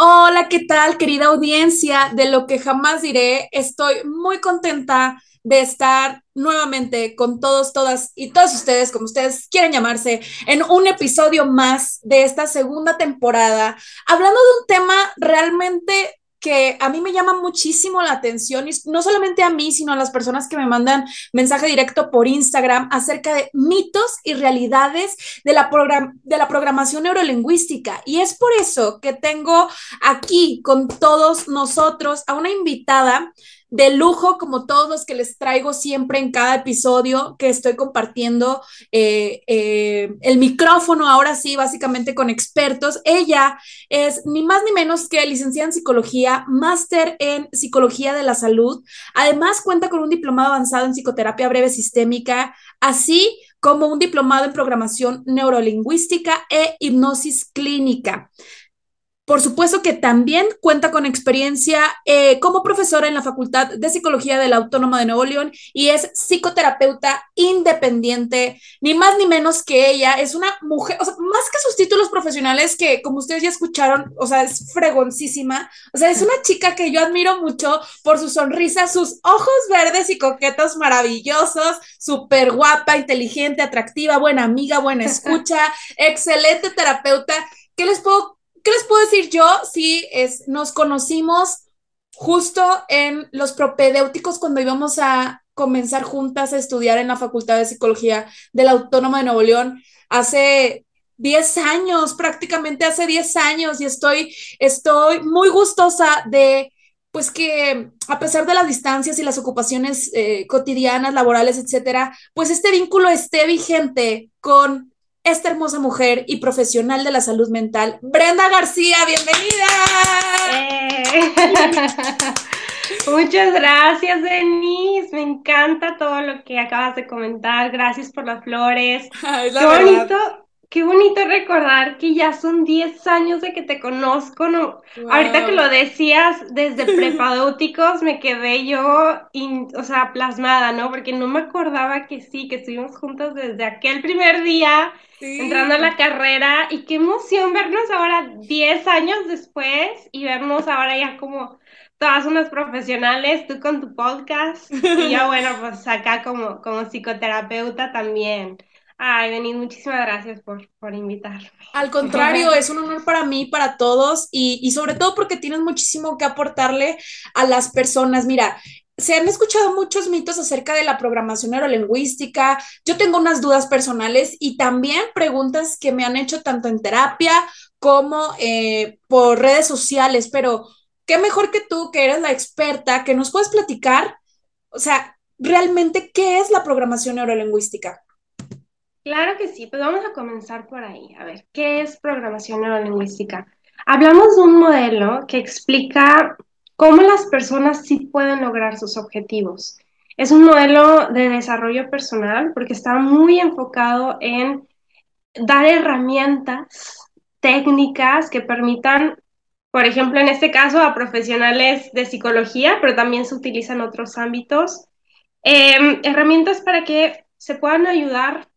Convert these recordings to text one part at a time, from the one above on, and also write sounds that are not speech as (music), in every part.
Hola, ¿qué tal, querida audiencia? De lo que jamás diré, estoy muy contenta de estar nuevamente con todos, todas y todos ustedes, como ustedes quieren llamarse, en un episodio más de esta segunda temporada, hablando de un tema realmente que a mí me llama muchísimo la atención, y no solamente a mí, sino a las personas que me mandan mensaje directo por Instagram acerca de mitos y realidades de la, de la programación neurolingüística. Y es por eso que tengo aquí con todos nosotros a una invitada de lujo, como todos los que les traigo siempre en cada episodio que estoy compartiendo eh, eh, el micrófono, ahora sí, básicamente con expertos. Ella es ni más ni menos que licenciada en psicología, máster en psicología de la salud. Además, cuenta con un diplomado avanzado en psicoterapia breve sistémica, así como un diplomado en programación neurolingüística e hipnosis clínica. Por supuesto que también cuenta con experiencia eh, como profesora en la Facultad de Psicología de la Autónoma de Nuevo León y es psicoterapeuta independiente, ni más ni menos que ella. Es una mujer, o sea, más que sus títulos profesionales, que como ustedes ya escucharon, o sea, es fregoncísima. O sea, es una chica que yo admiro mucho por su sonrisa, sus ojos verdes y coquetos maravillosos, súper guapa, inteligente, atractiva, buena amiga, buena escucha, (laughs) excelente terapeuta. ¿Qué les puedo ¿qué les puedo decir yo? Sí, es, nos conocimos justo en los propedéuticos cuando íbamos a comenzar juntas a estudiar en la Facultad de Psicología de la Autónoma de Nuevo León hace 10 años, prácticamente hace 10 años, y estoy, estoy muy gustosa de, pues que a pesar de las distancias y las ocupaciones eh, cotidianas, laborales, etcétera, pues este vínculo esté vigente con esta hermosa mujer y profesional de la salud mental, Brenda García, bienvenida. Eh. (laughs) Muchas gracias, Denise. Me encanta todo lo que acabas de comentar. Gracias por las flores. Qué bonito Qué bonito recordar que ya son 10 años de que te conozco, ¿no? Ahorita que lo decías desde (laughs) prepadóticos, me quedé yo, o sea, plasmada, ¿no? Porque no me acordaba que sí, que estuvimos juntos desde aquel primer día, entrando a la carrera, y qué emoción vernos ahora 10 años después y vernos ahora ya como todas unas profesionales, tú con tu podcast, y yo, (laughs) bueno, pues acá como, como psicoterapeuta también. Ay, Denis, muchísimas gracias por, por invitarme. Al contrario, (laughs) es un honor para mí, para todos, y, y sobre todo porque tienes muchísimo que aportarle a las personas. Mira, se han escuchado muchos mitos acerca de la programación neurolingüística. Yo tengo unas dudas personales y también preguntas que me han hecho tanto en terapia como eh, por redes sociales, pero qué mejor que tú, que eres la experta, que nos puedes platicar, o sea, realmente, ¿qué es la programación neurolingüística? Claro que sí, pues vamos a comenzar por ahí. A ver, ¿qué es programación neurolingüística? Hablamos de un modelo que explica cómo las personas sí pueden lograr sus objetivos. Es un modelo de desarrollo personal porque está muy enfocado en dar herramientas técnicas que permitan, por ejemplo, en este caso, a profesionales de psicología, pero también se utilizan otros ámbitos, em, herramientas para que se puedan ayudar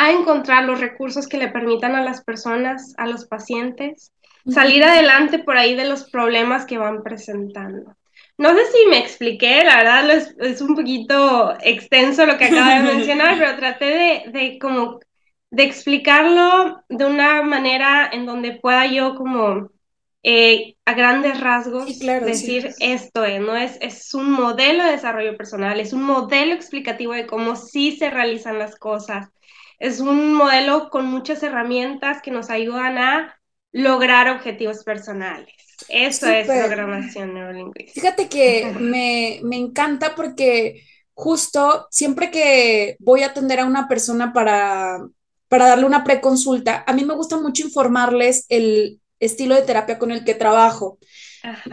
a encontrar los recursos que le permitan a las personas, a los pacientes, salir adelante por ahí de los problemas que van presentando. No sé si me expliqué, la verdad es, un poquito extenso lo que acabo de (laughs) mencionar, pero traté de, de como de explicarlo de una manera en donde pueda yo como eh, a grandes rasgos decir esto es, ¿no? Es, es un modelo de desarrollo personal, es un modelo explicativo de cómo sí se realizan las cosas, es un modelo con muchas herramientas que nos ayudan a lograr objetivos personales. Eso es programación neurolingüística. Fíjate que me, me encanta porque justo siempre que voy a atender a una persona para, para darle una preconsulta, a mí me gusta mucho informarles el estilo de terapia con el que trabajo.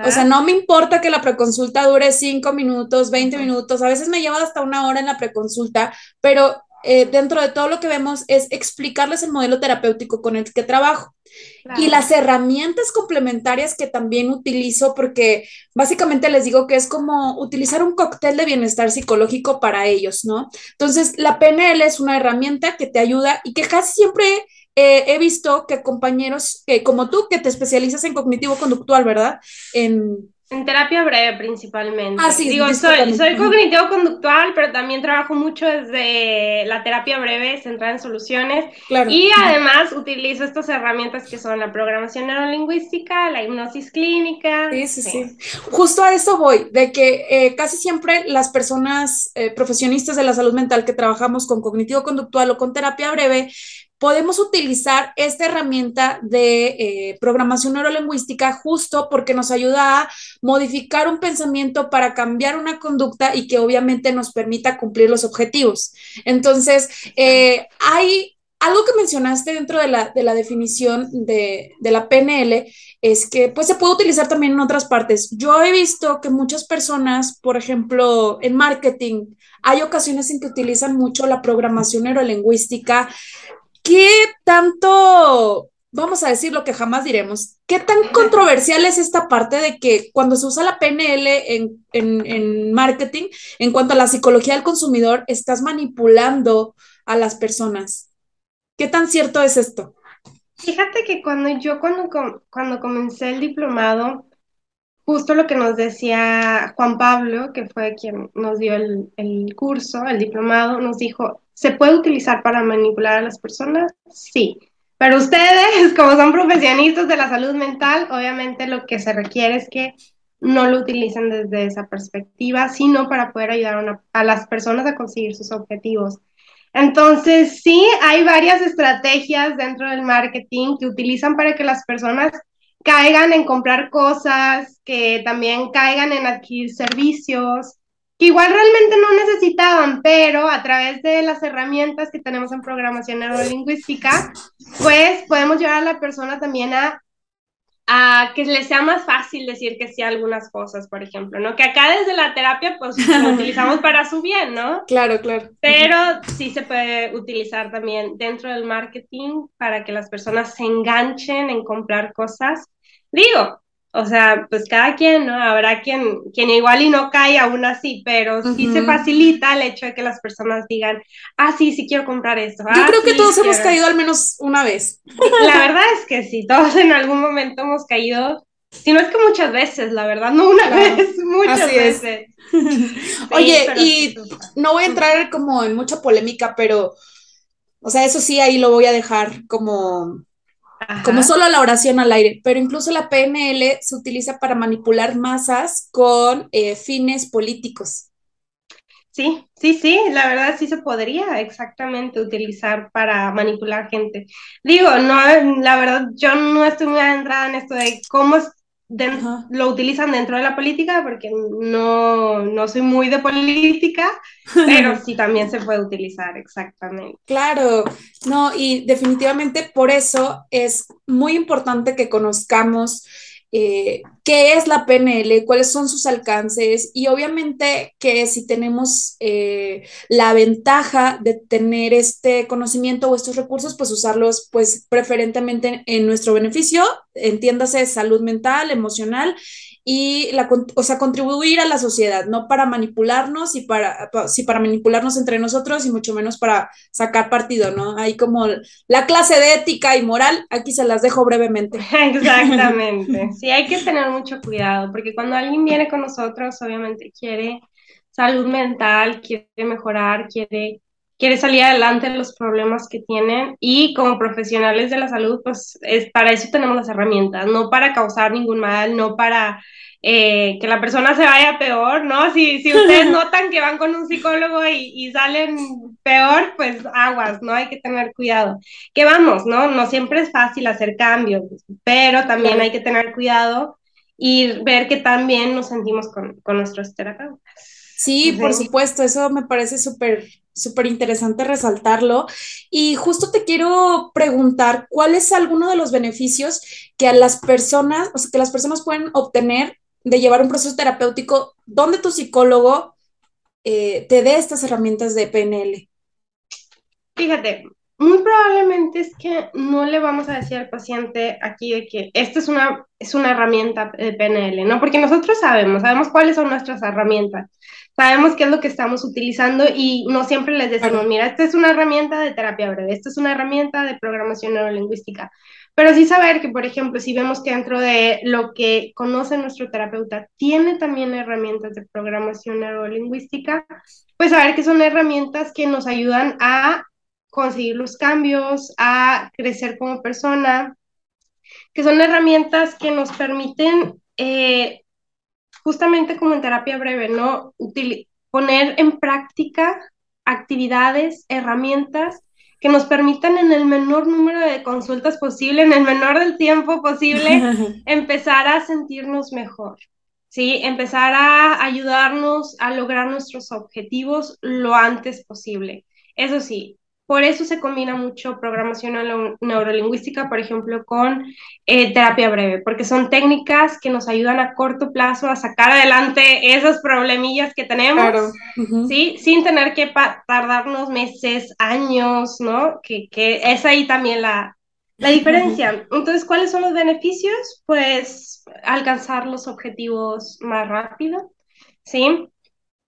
O sea, no me importa que la preconsulta dure cinco minutos, 20 minutos, a veces me lleva hasta una hora en la preconsulta, pero eh, dentro de todo lo que vemos es explicarles el modelo terapéutico con el que trabajo y las herramientas complementarias que también utilizo, porque básicamente les digo que es como utilizar un cóctel de bienestar psicológico para ellos, ¿no? Entonces, la PNL es una herramienta que te ayuda y que casi siempre eh, he visto que compañeros como tú, que te especializas en cognitivo conductual, ¿verdad? En, en terapia breve principalmente. Ah, sí, Digo, soy, soy cognitivo-conductual, pero también trabajo mucho desde la terapia breve, centrada en soluciones. Claro. Y además utilizo estas herramientas que son la programación neurolingüística, la hipnosis clínica. Sí, sí, sí. Justo a eso voy, de que eh, casi siempre las personas eh, profesionistas de la salud mental que trabajamos con cognitivo-conductual o con terapia breve, podemos utilizar esta herramienta de eh, programación neurolingüística justo porque nos ayuda a modificar un pensamiento para cambiar una conducta y que obviamente nos permita cumplir los objetivos. Entonces, eh, hay algo que mencionaste dentro de la, definición de, de, la PNL es que pues se puede utilizar también en otras partes. Yo he visto que muchas personas, por ejemplo, en marketing, hay ocasiones en que utilizan mucho la programación neurolingüística ¿qué tanto, vamos a decir lo que jamás diremos, qué tan controversial es esta parte de que cuando se usa la PNL en, marketing, en cuanto a la psicología del consumidor, estás manipulando a las personas? ¿Qué tan cierto es esto? Fíjate que cuando yo, cuando, cuando comencé el diplomado, justo lo que nos decía Juan Pablo, que fue quien nos dio el, el curso, el diplomado, nos dijo, ¿Se puede utilizar para manipular a las personas? Sí. Pero ustedes, (laughs) como son profesionistas de la salud mental, obviamente lo que se requiere es que no lo utilicen desde esa perspectiva, sino para poder ayudar a, las personas a conseguir sus objetivos. Entonces, sí, hay varias estrategias dentro del marketing que utilizan para que las personas caigan en comprar cosas, que también caigan en adquirir servicios, que igual realmente no necesitaban, pero a través de las herramientas que tenemos en programación neurolingüística, pues podemos llevar a la persona también a, a que le sea más fácil decir que sí a algunas cosas, por ejemplo, ¿no? Que acá desde la terapia, pues lo (laughs) utilizamos para su bien, ¿no? Claro, claro. Pero sí se puede utilizar también dentro del marketing para que las personas se enganchen en comprar cosas. Digo, o sea, pues cada quien, ¿no? Habrá quien, quien igual y no cae aún así, pero sí se facilita el hecho de que las personas digan, ah, sí, sí quiero comprar esto. Yo ah, creo que todos hemos caído al menos una vez. La verdad es que sí, todos en algún momento hemos caído, si no es que muchas veces, la verdad, no una vez, (laughs) muchas veces. (laughs) Oye, y no voy a entrar como en mucha polémica, pero, o sea, eso sí, ahí lo voy a dejar como como solo la oración al aire, pero incluso la PNL se utiliza para manipular masas con eh, fines políticos. Sí, sí, sí, la verdad sí se podría exactamente utilizar para manipular gente. Digo, no, la verdad yo no estoy muy adentrada en esto de cómo lo utilizan dentro de la política, porque no, no soy muy de política, (laughs) pero sí también se puede utilizar, exactamente. Claro, no, y definitivamente por eso es muy importante que conozcamos eh, qué es la PNL, cuáles son sus alcances y obviamente que si tenemos eh, la ventaja de tener este conocimiento o estos recursos, pues usarlos pues preferentemente en nuestro beneficio, entiéndase salud mental, emocional y la, o sea, contribuir a la sociedad, no para manipularnos y para, sí, para manipularnos entre nosotros y mucho menos para sacar partido, ¿no? Hay como la clase de ética y moral, aquí se las dejo brevemente. (laughs) Exactamente. (laughs) Sí, hay que tener mucho cuidado, porque cuando alguien viene con nosotros, obviamente quiere salud mental, quiere mejorar, quiere quiere salir adelante en los problemas que tienen y como profesionales de la salud, pues es, para eso tenemos las herramientas, no para causar ningún mal, no para eh, que la persona se vaya peor, ¿no? Si, si ustedes (laughs) notan que van con un psicólogo y, y, salen peor, pues aguas, ¿no? Hay que tener cuidado. Que vamos, ¿no? No siempre es fácil hacer cambios, pero también hay que tener cuidado y ver que también nos sentimos con, con nuestros terapeutas. Sí, por supuesto, eso me parece súper, súper interesante resaltarlo. Y justo te quiero preguntar, ¿cuál es alguno de los beneficios que a las personas, o sea, que las personas pueden obtener de llevar un proceso terapéutico donde tu psicólogo eh, te dé estas herramientas de PNL? Fíjate, muy probablemente es que no le vamos a decir al paciente aquí de que esta es una, es una herramienta de PNL, ¿no? Porque nosotros sabemos, sabemos cuáles son nuestras herramientas, sabemos qué es lo que estamos utilizando y no siempre les decimos, mira, esta es una herramienta de terapia breve, esta es una herramienta de programación neurolingüística. Pero sí saber que, por ejemplo, si vemos que dentro de lo que conoce nuestro terapeuta tiene también herramientas de programación neurolingüística, pues saber que son herramientas que nos ayudan a conseguir los cambios, a crecer como persona, que son herramientas que nos permiten, eh, justamente como en terapia breve, ¿no? poner en práctica actividades, herramientas que nos permitan en el menor número de consultas posible, en el menor del tiempo posible, (laughs) empezar a sentirnos mejor, ¿sí? Empezar a ayudarnos a lograr nuestros objetivos lo antes posible. Eso sí, por eso se combina mucho programación neurolingüística, por ejemplo, con eh, terapia breve, porque son técnicas que nos ayudan a corto plazo a sacar adelante esos problemillas que tenemos, ¿sí? Sin tener que tardarnos meses, años, ¿no? Que, que es ahí también la, la diferencia. Entonces, ¿cuáles son los beneficios? Pues alcanzar los objetivos más rápido, ¿sí?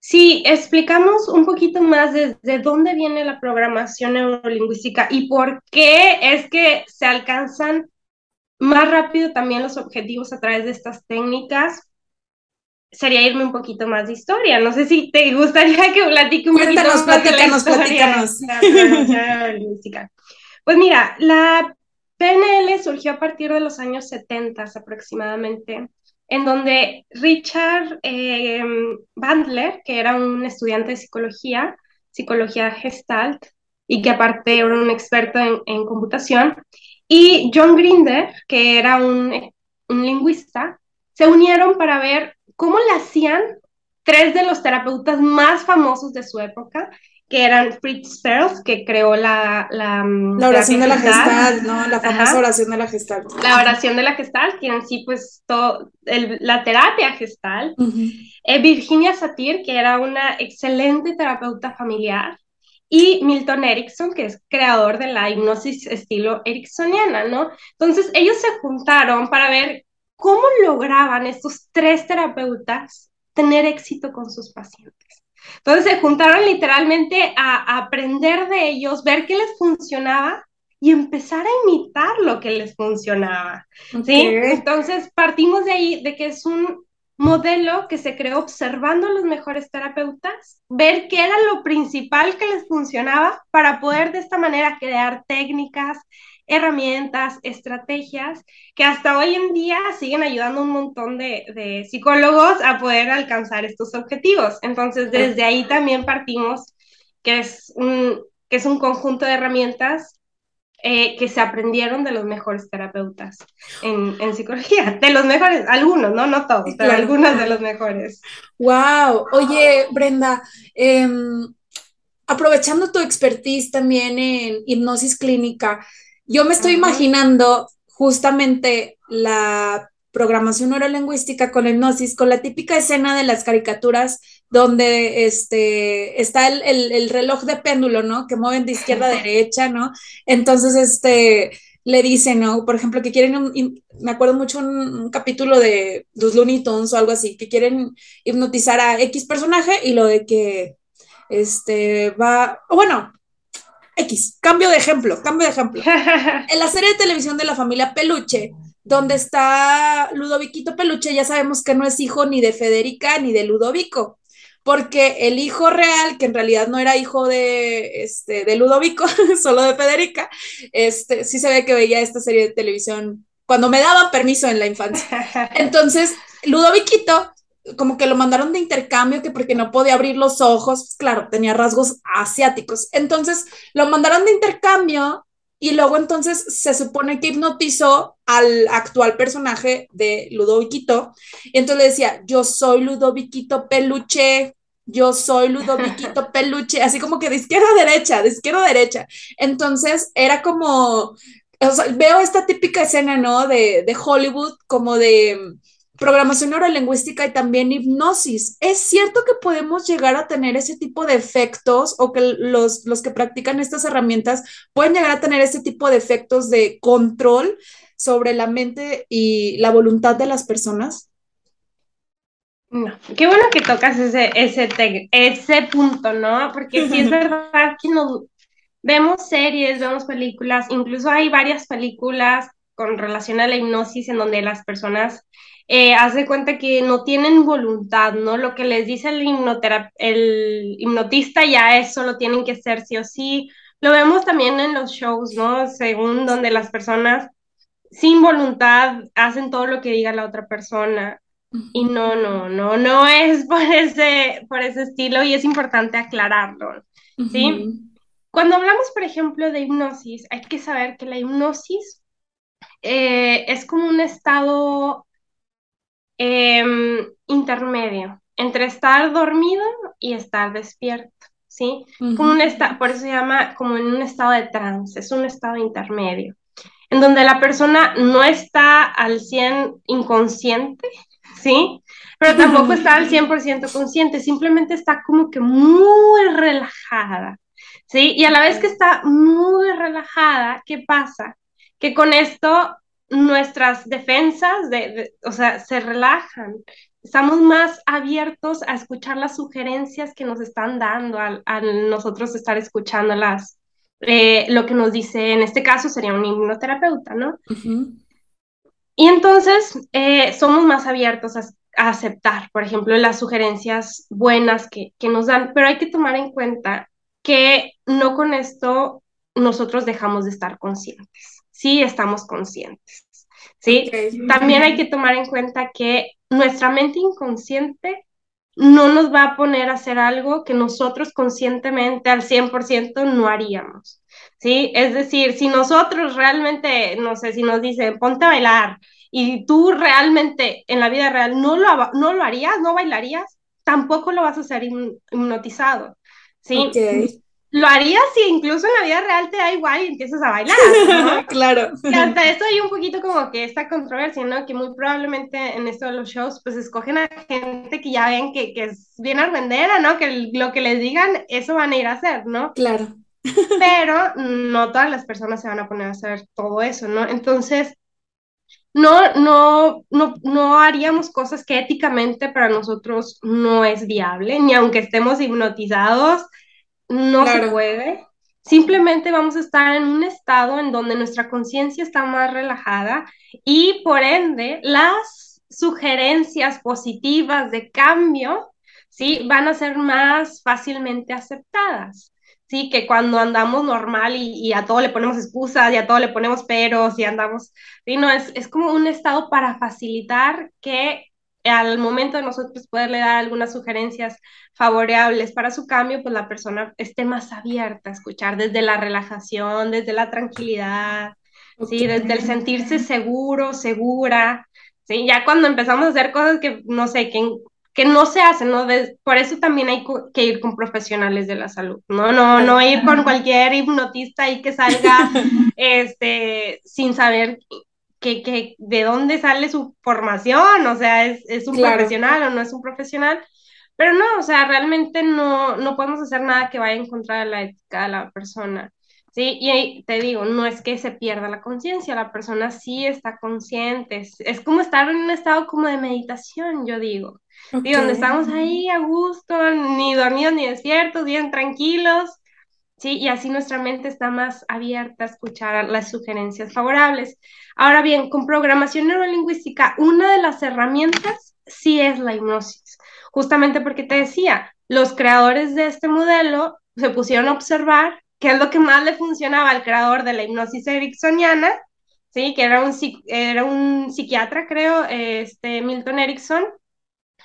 Si explicamos un poquito más desde dónde viene la programación neurolingüística y por qué es que se alcanzan más rápido también los objetivos a través de estas técnicas, sería irme un poquito más de historia. No sé si te gustaría que platique un poquito más de la historia (laughs) neurolingüística. Pues mira, la PNL surgió a partir de los años 70 aproximadamente en donde Richard eh, Bandler, que era un estudiante de psicología, psicología gestalt, y que aparte era un experto en, computación, y John Grinder, que era un, un lingüista, se unieron para ver cómo le hacían tres de los terapeutas más famosos de su época, que eran Fritz Perls, que creó la... La, mm, la oración de la Gestalt, ¿no? La famosa oración de la Gestalt. La oración de la Gestalt, que en sí, pues, todo, la terapia Gestalt. Eh, Virginia Satir, que era una excelente terapeuta familiar. Y Milton Erickson, que es creador de la hipnosis estilo ericksoniana, ¿no? Entonces, ellos se juntaron para ver cómo lograban estos tres terapeutas tener éxito con sus pacientes. Entonces se juntaron literalmente a, aprender de ellos, ver qué les funcionaba y empezar a imitar lo que les funcionaba. ¿sí? Entonces partimos de ahí, de que es un modelo que se creó observando a los mejores terapeutas, ver qué era lo principal que les funcionaba para poder de esta manera crear técnicas, herramientas, estrategias que hasta hoy en día siguen ayudando a un montón de, psicólogos a poder alcanzar estos objetivos. Entonces, desde ahí también partimos que es un, que es un conjunto de herramientas eh, que se aprendieron de los mejores terapeutas en, psicología, de los mejores, algunos, no, no todos, pero algunos de los mejores. Wow, oye Brenda, em, aprovechando tu expertise también en hipnosis clínica, yo me estoy imaginando justamente la programación neurolingüística con hipnosis, con la típica escena de las caricaturas donde este, está el, reloj de péndulo, ¿no? Que mueven de izquierda a derecha, ¿no? Entonces, este, le dicen, ¿no? Por ejemplo, que quieren, me acuerdo mucho un, capítulo de los Looney Tunes o algo así, que quieren hipnotizar a X personaje y lo de que, este, va, bueno, X, cambio de ejemplo, cambio de ejemplo. (laughs) en la serie de televisión de la familia Peluche, donde está Ludoviquito Peluche, ya sabemos que no es hijo ni de Federica ni de Ludovico. porque el hijo real, que en realidad no era hijo de, este, de Ludovico, (laughs) solo de Federica, este, sí se ve que veía esta serie de televisión cuando me daban permiso en la infancia. (laughs) Entonces, Ludoviquito como que lo mandaron de intercambio, que porque no podía abrir los ojos, claro, tenía rasgos asiáticos. Entonces lo mandaron de intercambio y luego entonces se supone que hipnotizó al actual personaje de Ludoviquito. Y entonces le decía, yo soy Ludoviquito Peluche, yo soy Ludoviquito (laughs) Peluche, así como que de izquierda a derecha, de izquierda a derecha. Entonces era como, veo esta típica escena, ¿no? De, de Hollywood, como de programación neurolingüística y también hipnosis. ¿Es cierto que podemos llegar a tener ese tipo de efectos o que los, los que practican estas herramientas pueden llegar a tener ese tipo de efectos de control sobre la mente y la voluntad de las personas? No, qué bueno que tocas ese, ese, ese punto, ¿no? Porque sí es (laughs) verdad que nos vemos series, vemos películas, incluso hay varias películas con relación a la hipnosis en donde las personas eh, hace cuenta que no tienen voluntad, ¿no? Lo que les dice el, el hipnotista ya eso lo tienen que hacer sí o sí. Lo vemos también en los shows, ¿no? Según donde las personas sin voluntad hacen todo lo que diga la otra persona. Y no, no, no, no es por ese, por ese estilo y es importante aclararlo, ¿sí? Cuando hablamos, por ejemplo, de hipnosis, hay que saber que la hipnosis eh, es como un estado Em, intermedio entre estar dormido y estar despierto, ¿sí? como un por eso se llama como en un estado de trance, es un estado intermedio, en donde la persona no está al 100 inconsciente, ¿sí? Pero tampoco está al (laughs) 100% consciente, simplemente está como que muy relajada, ¿sí? Y a la vez que está muy relajada, ¿qué pasa? Que con esto nuestras defensas, de, o sea, se relajan. Estamos más abiertos a escuchar las sugerencias que nos están dando, a, nosotros estar escuchando las, eh, lo que nos dice, en este caso sería un hipnoterapeuta, ¿no? Y entonces eh, somos más abiertos a, aceptar, por ejemplo, las sugerencias buenas que, que nos dan, pero hay que tomar en cuenta que no con esto nosotros dejamos de estar conscientes sí estamos conscientes. ¿sí? También hay que tomar en cuenta que nuestra mente inconsciente no nos va a poner a hacer algo que nosotros conscientemente al 100% no haríamos. ¿sí? Es decir, si nosotros realmente, no sé, si nos dicen, ponte a bailar y tú realmente en la vida real no lo, no lo harías, no bailarías, tampoco lo vas a hacer hipnotizado. ¿sí? Lo harías si incluso en la vida real te da igual y empiezas a bailar, ¿no? (laughs) claro. Y hasta esto hay un poquito como que esta controversia, ¿no? Que muy probablemente en esto de los shows, pues escogen a gente que ya ven que, que es bien arrendera, ¿no? Que lo que les digan, eso van a ir a hacer, ¿no? Claro. (laughs) Pero no todas las personas se van a poner a hacer todo eso, ¿no? Entonces, no, no, no, no haríamos cosas que éticamente para nosotros no es viable, ni aunque estemos hipnotizados, no se puede. Simplemente vamos a estar en un estado en donde nuestra conciencia está más relajada y por ende las sugerencias positivas de cambio, ¿sí? Van a ser más fácilmente aceptadas. Sí, que cuando andamos normal y, a todo le ponemos excusas y a todo le ponemos peros y andamos, ¿sí? no, es, es como un estado para facilitar que al momento de nosotros poderle dar algunas sugerencias favorables para su cambio, pues la persona esté más abierta a escuchar desde la relajación, desde la tranquilidad, ¿sí? desde el sentirse seguro, segura. ¿sí? Ya cuando empezamos a hacer cosas que, no sé, que, que no se hacen, ¿no? por eso también hay que ir con profesionales de la salud, ¿no? No, no ir con cualquier hipnotista y que salga (laughs) este, sin saber que, de dónde sale su formación, o sea, es, un profesional o no es un profesional, pero no, o sea, realmente no, no podemos hacer nada que vaya en contra de la ética de la persona. Sí, y te digo, no es que se pierda la conciencia, la persona sí está consciente, es, como estar en un estado como de meditación, yo digo, y donde estamos ahí a gusto, ni dormidos ni despiertos, bien tranquilos, ¿sí? Y así nuestra mente está más abierta a escuchar las sugerencias favorables. Ahora bien, con programación neurolingüística, una de las herramientas sí es la hipnosis, justamente porque te decía, los creadores de este modelo se pusieron a observar qué es lo que más le funcionaba al creador de la hipnosis ericksoniana, ¿sí? que era un, era un psiquiatra, creo, este, Milton Erickson,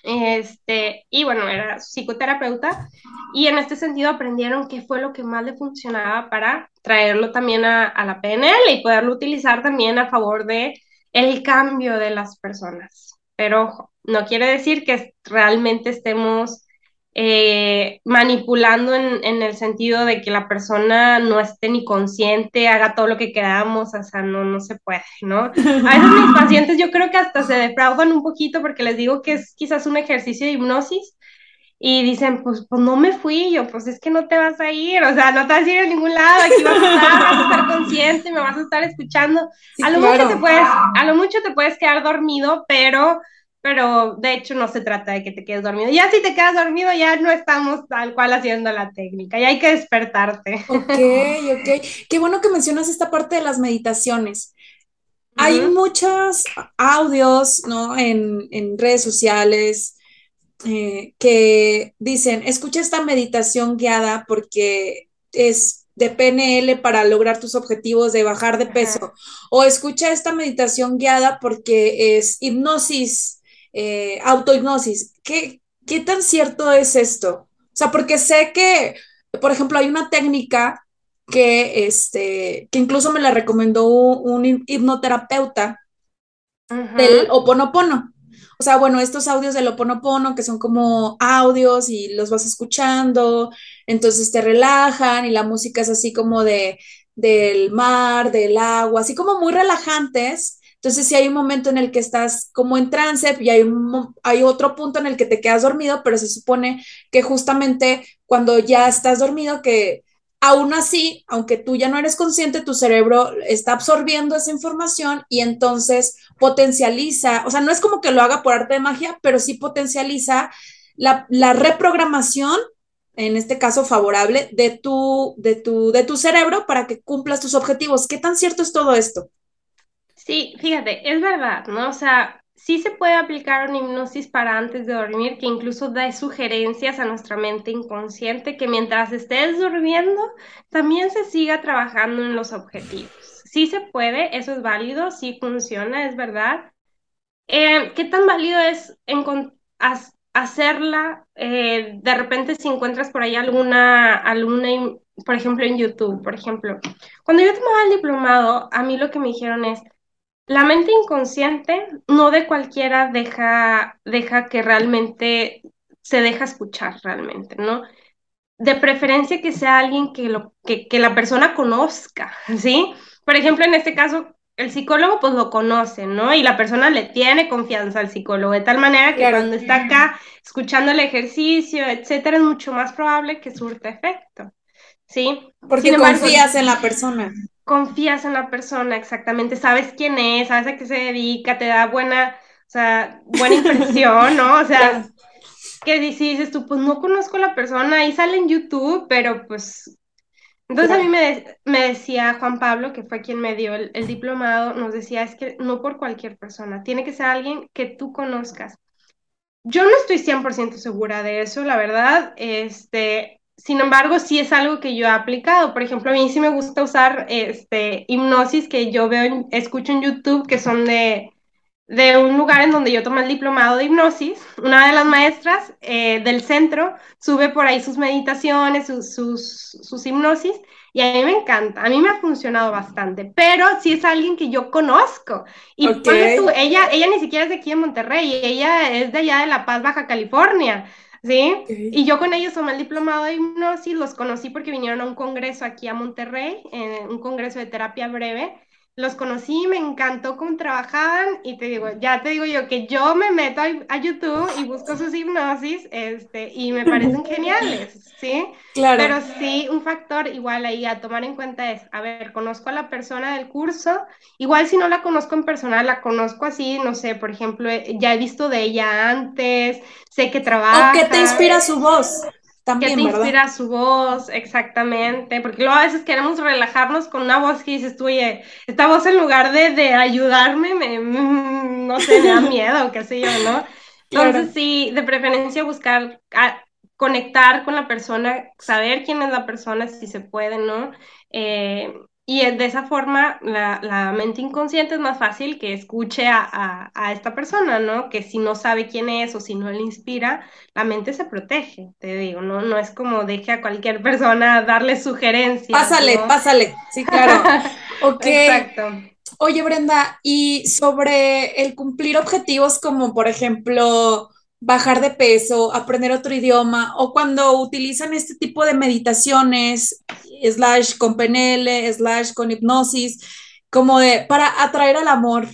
este, y bueno, era psicoterapeuta, y en este sentido aprendieron qué fue lo que más le funcionaba para traerlo también a, la PNL y poderlo utilizar también a favor de el cambio de las personas. Pero no quiere decir que realmente estemos eh, manipulando en, en, el sentido de que la persona no esté ni consciente, haga todo lo que queramos, o sea, no, no se puede, ¿no? (laughs) A veces mis pacientes yo creo que hasta se defraudan un poquito porque les digo que es quizás un ejercicio de hipnosis y dicen, pues, pues no me fui, yo, pues es que no te vas a ir, o sea, no te vas a ir a ningún lado, aquí vas a estar, vas a estar consciente, me vas a estar escuchando, a lo mucho te puedes, a lo mucho te puedes quedar dormido, pero pero de hecho no se trata de que te quedes dormido. Ya si te quedas dormido, ya no estamos tal cual haciendo la técnica, ya hay que despertarte. Ok, ok. Qué bueno que mencionas esta parte de las meditaciones. Hay muchos audios, ¿no? En, en redes sociales eh, que dicen, escucha esta meditación guiada porque es de PNL para lograr tus objetivos de bajar de peso. O escucha esta meditación guiada porque es hipnosis eh, autohipnosis. ¿Qué, ¿Qué tan cierto es esto? O sea, porque sé que, por ejemplo, hay una técnica que, este, que incluso me la recomendó un, hipnoterapeuta del Oponopono. O sea, bueno, estos audios del Oponopono que son como audios y los vas escuchando, entonces te relajan y la música es así como de del mar, del agua, así como muy relajantes entonces, si hay un momento en el que estás como en trance y hay, hay otro punto en el que te quedas dormido, pero se supone que justamente cuando ya estás dormido, que aún así, aunque tú ya no eres consciente, tu cerebro está absorbiendo esa información y entonces potencializa, o sea, no es como que lo haga por arte de magia, pero sí potencializa la, la reprogramación en este caso favorable de tu, de tu, de tu cerebro para que cumplas tus objetivos. ¿Qué tan cierto es todo esto? Sí, fíjate, es verdad, ¿no? O sea, sí se puede aplicar una hipnosis para antes de dormir, que incluso da sugerencias a nuestra mente inconsciente que mientras estés durmiendo, también se siga trabajando en los objetivos. Sí se puede, eso es válido, sí funciona, es verdad. Eh, ¿Qué tan válido es hacerla? Eh, de repente si encuentras por ahí alguna, alguna, por ejemplo, en YouTube, por ejemplo. Cuando yo tomaba el diplomado, a mí lo que me dijeron es, la mente inconsciente no de cualquiera deja, deja que realmente se deja escuchar realmente, ¿no? De preferencia que sea alguien que, lo, que, que la persona conozca, (laughs) ¿sí? Por ejemplo, en este caso, el psicólogo pues lo conoce, ¿no? Y la persona le tiene confianza al psicólogo, de tal manera que cuando está acá escuchando el ejercicio, etcétera, es mucho más probable que surta efecto, ¿sí? Porque confías en la persona confías en la persona exactamente, sabes quién es, sabes a qué se dedica, te da buena, o sea, buena impresión, ¿no? O sea, que dices tú, pues no conozco a la persona, ahí sale en YouTube, pero pues... Entonces a mí me, me, decía Juan Pablo, que fue quien me dio el, el diplomado, nos decía, es que no por cualquier persona, tiene que ser alguien que tú conozcas. Yo no estoy 100% segura de eso, la verdad. Este, sin embargo, sí es algo que yo he aplicado. Por ejemplo, a mí sí me gusta usar este, hipnosis que yo veo, escucho en YouTube, que son de, de un lugar en donde yo tomé el diplomado de hipnosis. Una de las maestras eh, del centro sube por ahí sus meditaciones, sus, sus, hipnosis, y a mí me encanta. A mí me ha funcionado bastante, pero sí es alguien que yo conozco. Y tú, ella, ella ni siquiera es de aquí en Monterrey, ella es de allá de La Paz, Baja California. ¿Sí? Y yo con ellos tomé el diplomado de hipnosis, los conocí porque vinieron a un congreso aquí a Monterrey, en un congreso de terapia breve, los conocí, me encantó cómo trabajaban y te digo, ya te digo yo que yo me meto a, YouTube y busco sus hipnosis este, y me parecen geniales, ¿sí? Claro. Pero sí, un factor igual ahí a tomar en cuenta es, a ver, conozco a la persona del curso, igual si no la conozco en persona, la conozco así, no sé, por ejemplo, eh, ya he visto de ella antes, sé que trabaja. ¿O qué te inspira su voz? También, que te inspira su voz, exactamente, porque luego a veces queremos relajarnos con una voz que dices tú, oye, esta voz en lugar de, de ayudarme, me, no sé, me da (laughs) miedo, qué sé yo, ¿no? Entonces sí, de preferencia buscar conectar con la persona, saber quién es la persona, si se puede, ¿no? Eh, y de esa forma, la, mente inconsciente es más fácil que escuche a, esta persona, ¿no? Que si no sabe quién es o si no le inspira, la mente se protege, te digo, ¿no? No es como deje a cualquier persona darle sugerencias. Pásale, pásale, sí, claro. (laughs) ok. Exacto. Oye, Brenda, y sobre el cumplir objetivos como, por ejemplo, bajar de peso, aprender otro idioma, o cuando utilizan este tipo de meditaciones, slash con PNL, slash con hipnosis, como de, para atraer al amor.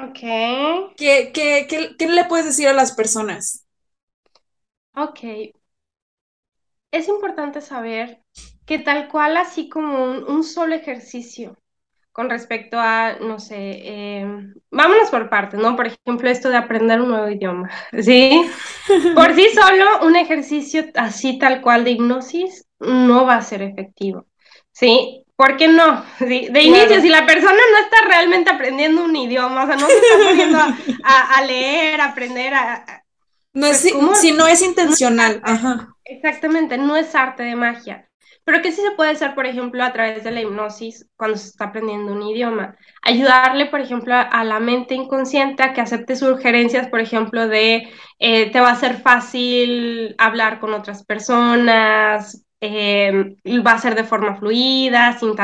Ok. ¿Qué, qué, qué, le puedes decir a las personas? Ok. Es importante saber que tal cual, así como un solo ejercicio, con respecto a, no sé, eh, vámonos por partes, ¿no? Por ejemplo, esto de aprender un nuevo idioma, (laughs) ¿sí? Por sí solo, un ejercicio así tal cual de hipnosis no va a ser efectivo, ¿sí? ¿Por qué no? (laughs) ¿Sí? De inicio, si la persona no está realmente aprendiendo un idioma, o sea, no se está poniendo a, leer, a aprender, a... No es, pues, si no es intencional, ajá. Exactamente, no es arte de magia. Pero que sí se puede hacer, por ejemplo, a través de la hipnosis cuando se está aprendiendo un idioma. Ayudarle, por ejemplo, a, la mente inconsciente a que acepte sugerencias, por ejemplo, de eh, te va a ser fácil hablar con otras personas, eh, va a ser de forma fluida, sin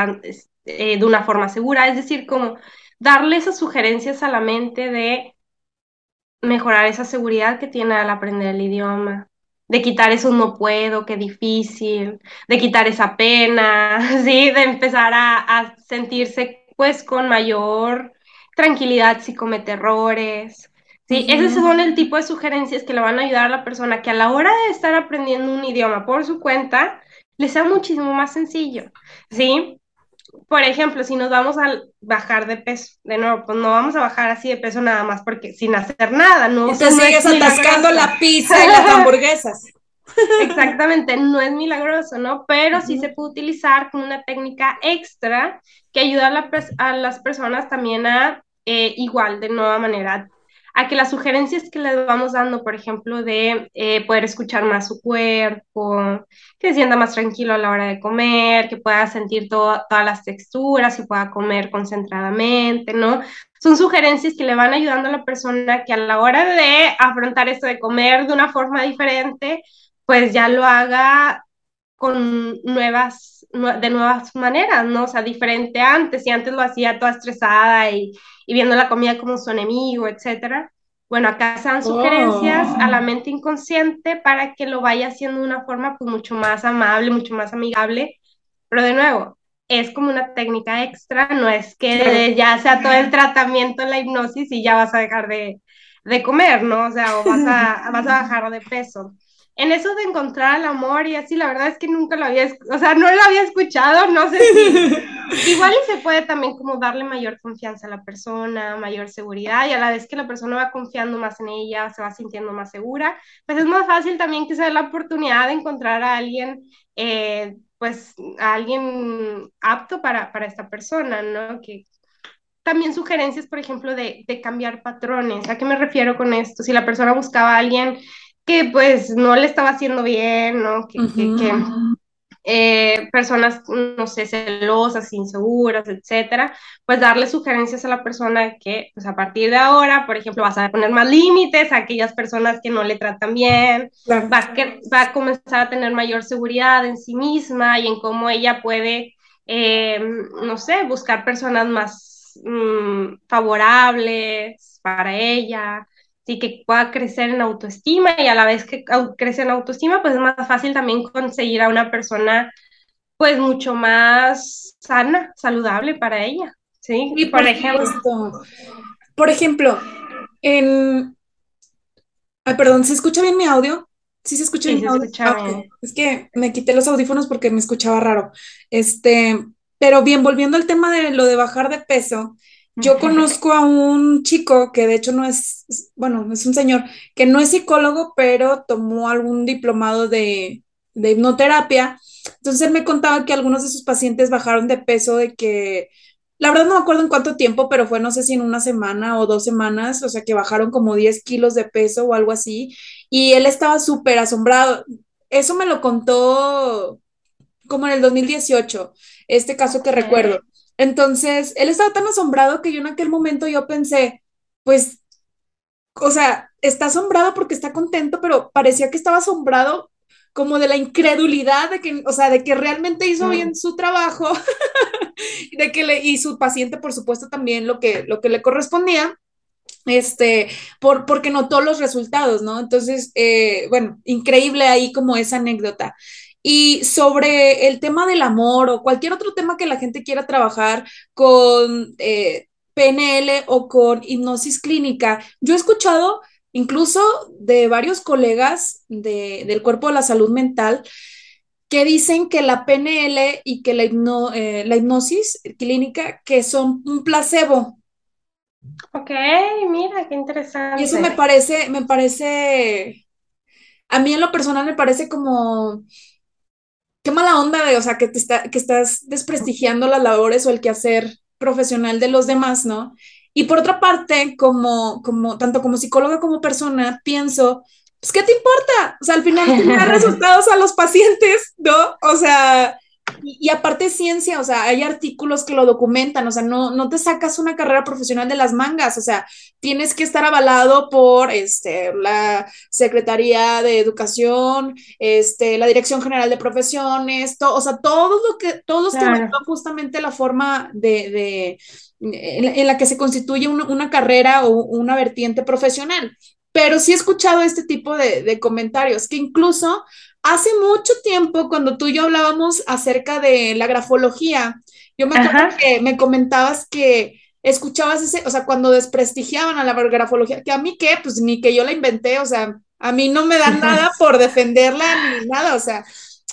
eh, de una forma segura. Es decir, como darle esas sugerencias a la mente de mejorar esa seguridad que tiene al aprender el idioma de quitar eso no puedo, qué difícil, de quitar esa pena, (laughs) ¿sí? De empezar a, sentirse pues con mayor tranquilidad si comete errores, ¿sí? Esos son el tipo de sugerencias que le van a ayudar a la persona que a la hora de estar aprendiendo un idioma por su cuenta, le sea muchísimo más sencillo, ¿sí? Por ejemplo, si nos vamos a bajar de peso, de nuevo, pues no vamos a bajar así de peso nada más porque sin hacer nada, ¿no? Te sigues atascando la pizza y las (laughs) hamburguesas. Exactamente, no es milagroso, ¿no? Pero sí se puede utilizar como una técnica extra que ayuda a, las personas también a, eh, igual, de nueva manera, a que las sugerencias que les vamos dando, por ejemplo, de eh, poder escuchar más su cuerpo, que se sienta más tranquilo a la hora de comer, que pueda sentir todas las texturas y pueda comer concentradamente, ¿no? Son sugerencias que le van ayudando a la persona que a la hora de afrontar esto de comer de una forma diferente, pues ya lo haga con nuevas, de nuevas maneras, ¿no? O sea, diferente antes, y antes lo hacía toda estresada y, viendo la comida como su enemigo, etcétera. Bueno, acá se dan sugerencias a la oh. mente inconsciente para que lo vaya haciendo de una forma pues mucho más amable, mucho más amigable, pero de nuevo, es como una técnica extra, no es que ya sea todo el tratamiento en la hipnosis y ya vas a dejar de, de comer, ¿no? O sea, o vas a, (laughs) vas a bajar de peso en eso de encontrar el amor y así, la verdad es que nunca lo había, o sea, no lo había escuchado, no sé si, (laughs) igual y se puede también como darle mayor confianza a la persona, mayor seguridad y a la vez que la persona va confiando más en ella, se va sintiendo más segura, pues es más fácil también que se dé la oportunidad de encontrar a alguien, eh, pues a alguien apto para, para esta persona, ¿no? Que, también sugerencias, por ejemplo, de, de, cambiar patrones. ¿A qué me refiero con esto? Si la persona buscaba a alguien que pues no le estaba haciendo bien, ¿no? Que, que, eh, personas, no sé, celosas, inseguras, etcétera, pues darle sugerencias a la persona que, pues a partir de ahora, por ejemplo, vas a poner más límites a aquellas personas que no le tratan bien, va, a que, va a comenzar a tener mayor seguridad en sí misma y en cómo ella puede, eh, no sé, buscar personas más mm, favorables para ella, y que pueda crecer en autoestima y a la vez que crece en autoestima, pues es más fácil también conseguir a una persona pues mucho más sana, saludable para ella. Sí, y por, ejemplo. Por ejemplo, en... Ay, perdón, ¿se escucha bien mi audio? ¿Sí se escucha bien mi audio? Ah, es que me quité los audífonos porque me escuchaba raro. Este, pero bien, volviendo al tema de lo de bajar de peso, yo conozco a un chico que de hecho no es, bueno, es un señor que no es psicólogo, pero tomó algún diplomado de, de hipnoterapia. Entonces él me contaba que algunos de sus pacientes bajaron de peso, de que, la verdad no me acuerdo en cuánto tiempo, pero fue no sé si en una semana o dos semanas, o sea que bajaron como 10 kilos de peso o algo así. y él estaba súper asombrado. Eso me lo contó como en el 2018, este caso que recuerdo. Entonces, él estaba tan asombrado que yo en aquel momento yo pensé, pues, o sea, está asombrado porque está contento, pero parecía que estaba asombrado como de la incredulidad de que, o sea, de que realmente hizo bien su trabajo, (laughs) de que le, y su paciente, por supuesto, también lo que, lo que le correspondía, este, por, porque notó los resultados, ¿no? Entonces, eh, bueno, increíble ahí como esa anécdota. Y sobre el tema del amor o cualquier otro tema que la gente quiera trabajar con eh, PNL o con hipnosis clínica, yo he escuchado incluso de varios colegas del cuerpo de la salud mental que dicen que la PNL y que la, eh, la hipnosis clínica que son un placebo. Ok, mira, qué interesante. Y eso me parece, me parece, a mí en lo personal me parece como, qué mala onda de, o sea, que, te está, que estás desprestigiando las labores o el quehacer profesional de los demás, ¿no? Y por otra parte, como, como, tanto como psicóloga como persona, pienso, pues, ¿qué te importa? O sea, al final, dar (laughs) resultados a los pacientes, ¿no? O sea, y, aparte ciencia, o sea, hay artículos que lo documentan, o sea, no, no te sacas una carrera profesional de las mangas, o sea, tienes que estar avalado por este, la Secretaría de Educación, este, la Dirección General de Profesiones, o sea, todo lo que, todos que justamente la forma de, en, la que se constituye una, carrera o una vertiente profesional. Pero sí he escuchado este tipo de, de comentarios, que incluso Hace mucho tiempo, cuando tú y yo hablábamos acerca de la grafología, yo me acuerdo que me comentabas que escuchabas ese, o sea, cuando desprestigiaban a la grafología, que a mí qué, pues ni que yo la inventé, o sea, a mí no me dan nada por defenderla ni nada, o sea,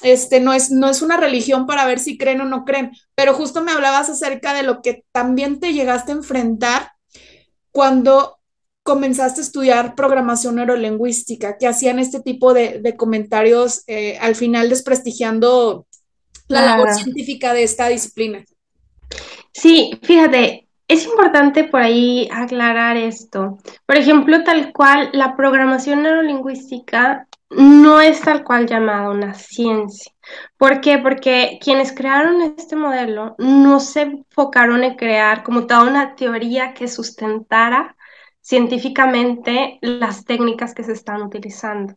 este no es, no es una religión para ver si creen o no creen, pero justo me hablabas acerca de lo que también te llegaste a enfrentar cuando comenzaste a estudiar programación neurolingüística, que hacían este tipo de, comentarios eh, al final desprestigiando la labor científica de esta disciplina. Sí, fíjate, es importante por ahí aclarar esto. Por ejemplo, tal cual, la programación neurolingüística no es tal cual llamada una ciencia. ¿Por qué? Porque quienes crearon este modelo no se enfocaron en crear como toda una teoría que sustentara científicamente las técnicas que se están utilizando.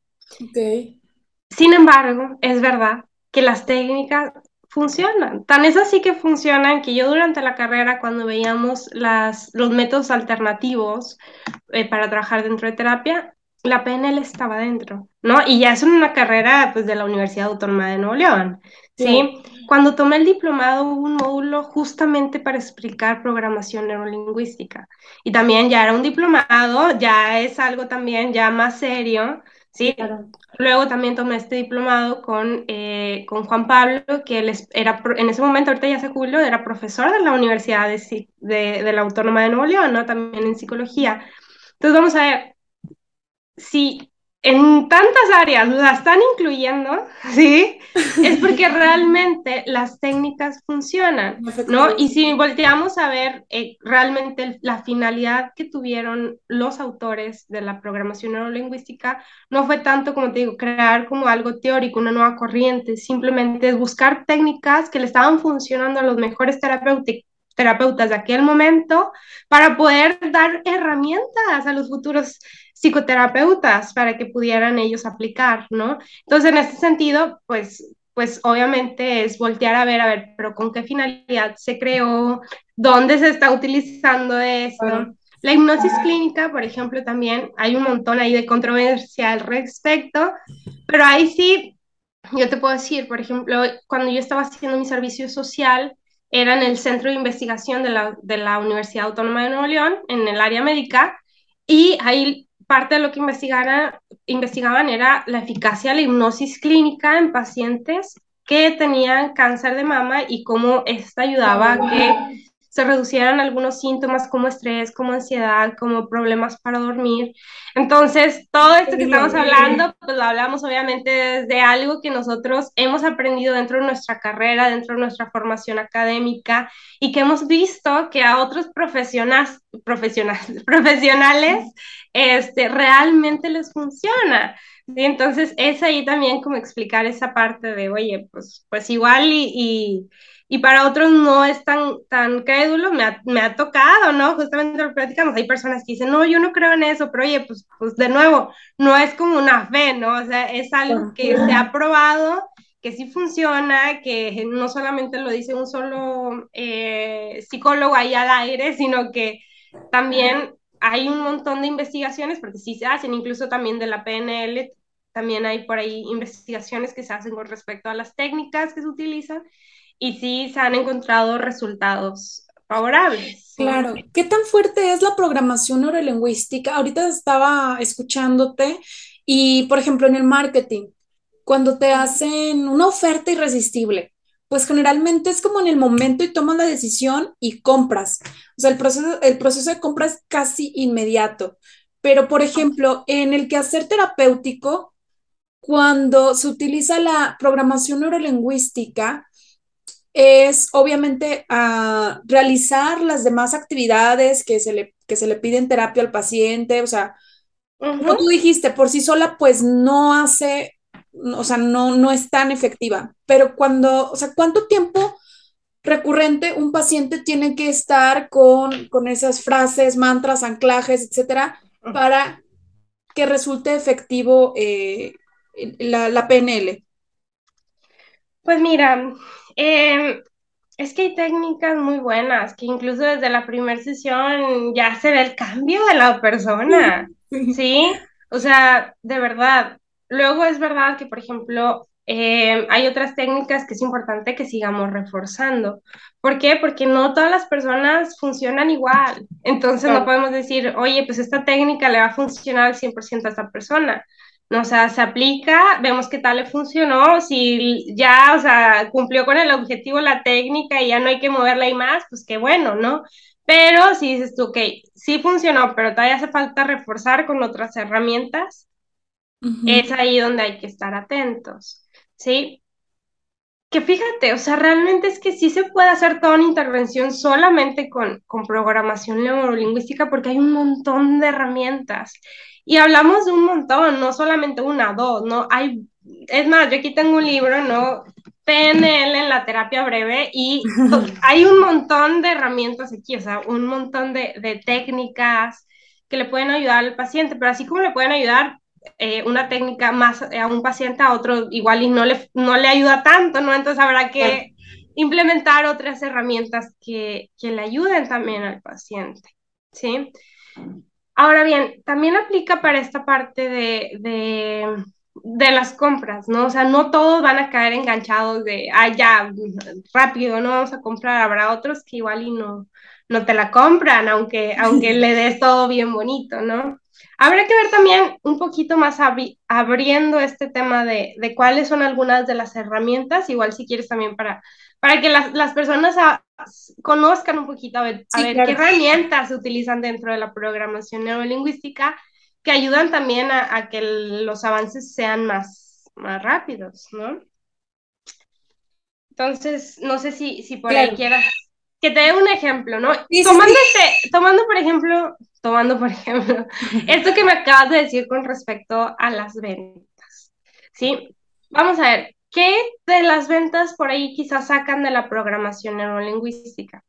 Sin embargo, es verdad que las técnicas funcionan. Tan es así que funcionan que yo durante la carrera, cuando veíamos las, los métodos alternativos eh, para trabajar dentro de terapia, la PNL estaba dentro, ¿no? Y ya es una carrera pues, de la Universidad Autónoma de Nuevo León, ¿sí? Cuando tomé el diplomado hubo un módulo justamente para explicar programación neurolingüística. Y también ya era un diplomado, ya es algo también ya más serio, ¿sí? Luego también tomé este diplomado con, eh, con Juan Pablo, que él era, en ese momento, ahorita ya se jubiló, era profesor de la Universidad de, de, de la Autónoma de Nuevo León, ¿no? También en psicología. Entonces vamos a ver, si en tantas áreas la están incluyendo, (laughs) ¿sí? Es porque realmente las técnicas funcionan, ¿no? Y si volteamos a ver eh, realmente la finalidad que tuvieron los autores de la programación neurolingüística, no fue tanto, como te digo, crear como algo teórico, una nueva corriente, simplemente es buscar técnicas que le estaban funcionando a los mejores terapeutas de aquel momento para poder dar herramientas a los futuros psicoterapeutas para que pudieran ellos aplicar, ¿no? Entonces, en ese sentido, pues, pues obviamente es voltear a ver, a ver, pero con qué finalidad se creó, dónde se está utilizando esto. La hipnosis clínica, por ejemplo, también hay un montón ahí de controversia al respecto, pero ahí sí, yo te puedo decir, por ejemplo, cuando yo estaba haciendo mi servicio social, era en el Centro de Investigación de la, de la Universidad Autónoma de Nuevo León, en el área médica, y ahí parte de lo que investigaban era la eficacia de la hipnosis clínica en pacientes que tenían cáncer de mama y cómo esta ayudaba a que se reducieran algunos síntomas como estrés, como ansiedad, como problemas para dormir. Entonces, todo esto que estamos hablando, pues lo hablamos obviamente desde algo que nosotros hemos aprendido dentro de nuestra carrera, dentro de nuestra formación académica y que hemos visto que a otros profesionales, profesionales, (laughs) profesionales este, realmente les funciona. entonces es ahí también como explicar esa parte de, oye, pues, pues igual y, y, para otros no es tan, tan crédulo, me ha, me ha tocado, ¿no? Justamente lo platicamos, hay personas que dicen, no, yo no creo en eso, pero oye, pues, pues de nuevo, no es como una fe, ¿no? O sea, es algo que se ha probado que sí funciona, que no solamente lo dice un solo eh, psicólogo ahí al aire, sino que también hay un montón de investigaciones, porque sí se hacen, incluso también de la PNL, también hay por ahí investigaciones que se hacen con respecto a las técnicas que se utilizan y sí se han encontrado resultados favorables. Claro. ¿Qué tan fuerte es la programación neurolingüística? Ahorita estaba escuchándote y, por ejemplo, en el marketing, cuando te hacen una oferta irresistible, pues generalmente es como en el momento y tomas la decisión y compras. O sea, el proceso, el proceso de compra es casi inmediato. Pero, por ejemplo, en el quehacer terapéutico, cuando se utiliza la programación neurolingüística, es obviamente a realizar las demás actividades que se le, que se le piden terapia al paciente. O sea, como tú dijiste, por sí sola, pues no hace o sea, no, no es tan efectiva. Pero cuando, o sea, ¿cuánto tiempo recurrente un paciente tiene que estar con, con esas frases, mantras, anclajes, etcétera, para que resulte efectivo eh, la, la, PNL? Pues mira, em, es que hay técnicas muy buenas, que incluso desde la primera sesión ya se ve el cambio de la persona, (laughs) ¿sí? O sea, de verdad, Luego es verdad que, por ejemplo, eh, hay otras técnicas que es importante que sigamos reforzando. ¿Por qué? Porque no todas las personas funcionan igual. Entonces no podemos decir, oye, pues esta técnica le va a funcionar al 100% a esta persona. No, o sea, se aplica, vemos qué tal le funcionó, si ya, o sea, cumplió con el objetivo la técnica y ya no hay que moverla y más, pues qué bueno, ¿no? Pero si dices tú, ok, sí funcionó, pero todavía hace falta reforzar con otras herramientas, es ahí donde hay que estar atentos, ¿sí? Que fíjate, o sea, realmente es que sí se puede hacer toda una intervención solamente con, con programación neurolingüística porque hay un montón de herramientas. Y hablamos de un montón, no solamente una, dos, ¿no? Hay, es más, yo aquí tengo un libro, ¿no? PNL en la terapia breve y (laughs) hay un montón de herramientas aquí, o sea, un montón de, de técnicas que le pueden ayudar al paciente, pero así como le pueden ayudar, eh, una técnica más a un paciente, a otro igual y no le, no le ayuda tanto, ¿no? Entonces habrá que implementar otras herramientas que, que le ayuden también al paciente, ¿sí? Ahora bien, también aplica para esta parte de, de, de, las compras, ¿no? O sea, no todos van a caer enganchados de, ah, ya, rápido, no vamos a comprar. Habrá otros que igual y no, no te la compran, aunque, (laughs) aunque le des todo bien bonito, ¿no? Habrá que ver también un poquito más abriendo este tema de, de, cuáles son algunas de las herramientas, igual si quieres también para, para que las, las personas conozcan un poquito a ver, a ver qué herramientas se utilizan dentro de la programación neurolingüística que ayudan también a, a que los avances sean más, más rápidos, ¿no? Entonces, no sé si, si por ahí quieras que te dé un ejemplo, ¿no? tomando, este, tomando, por ejemplo, tomando, por ejemplo, (laughs) esto que me acabas de decir con respecto a las ventas, ¿sí? Vamos a ver, ¿qué de las ventas por ahí quizás sacan de la programación neurolingüística?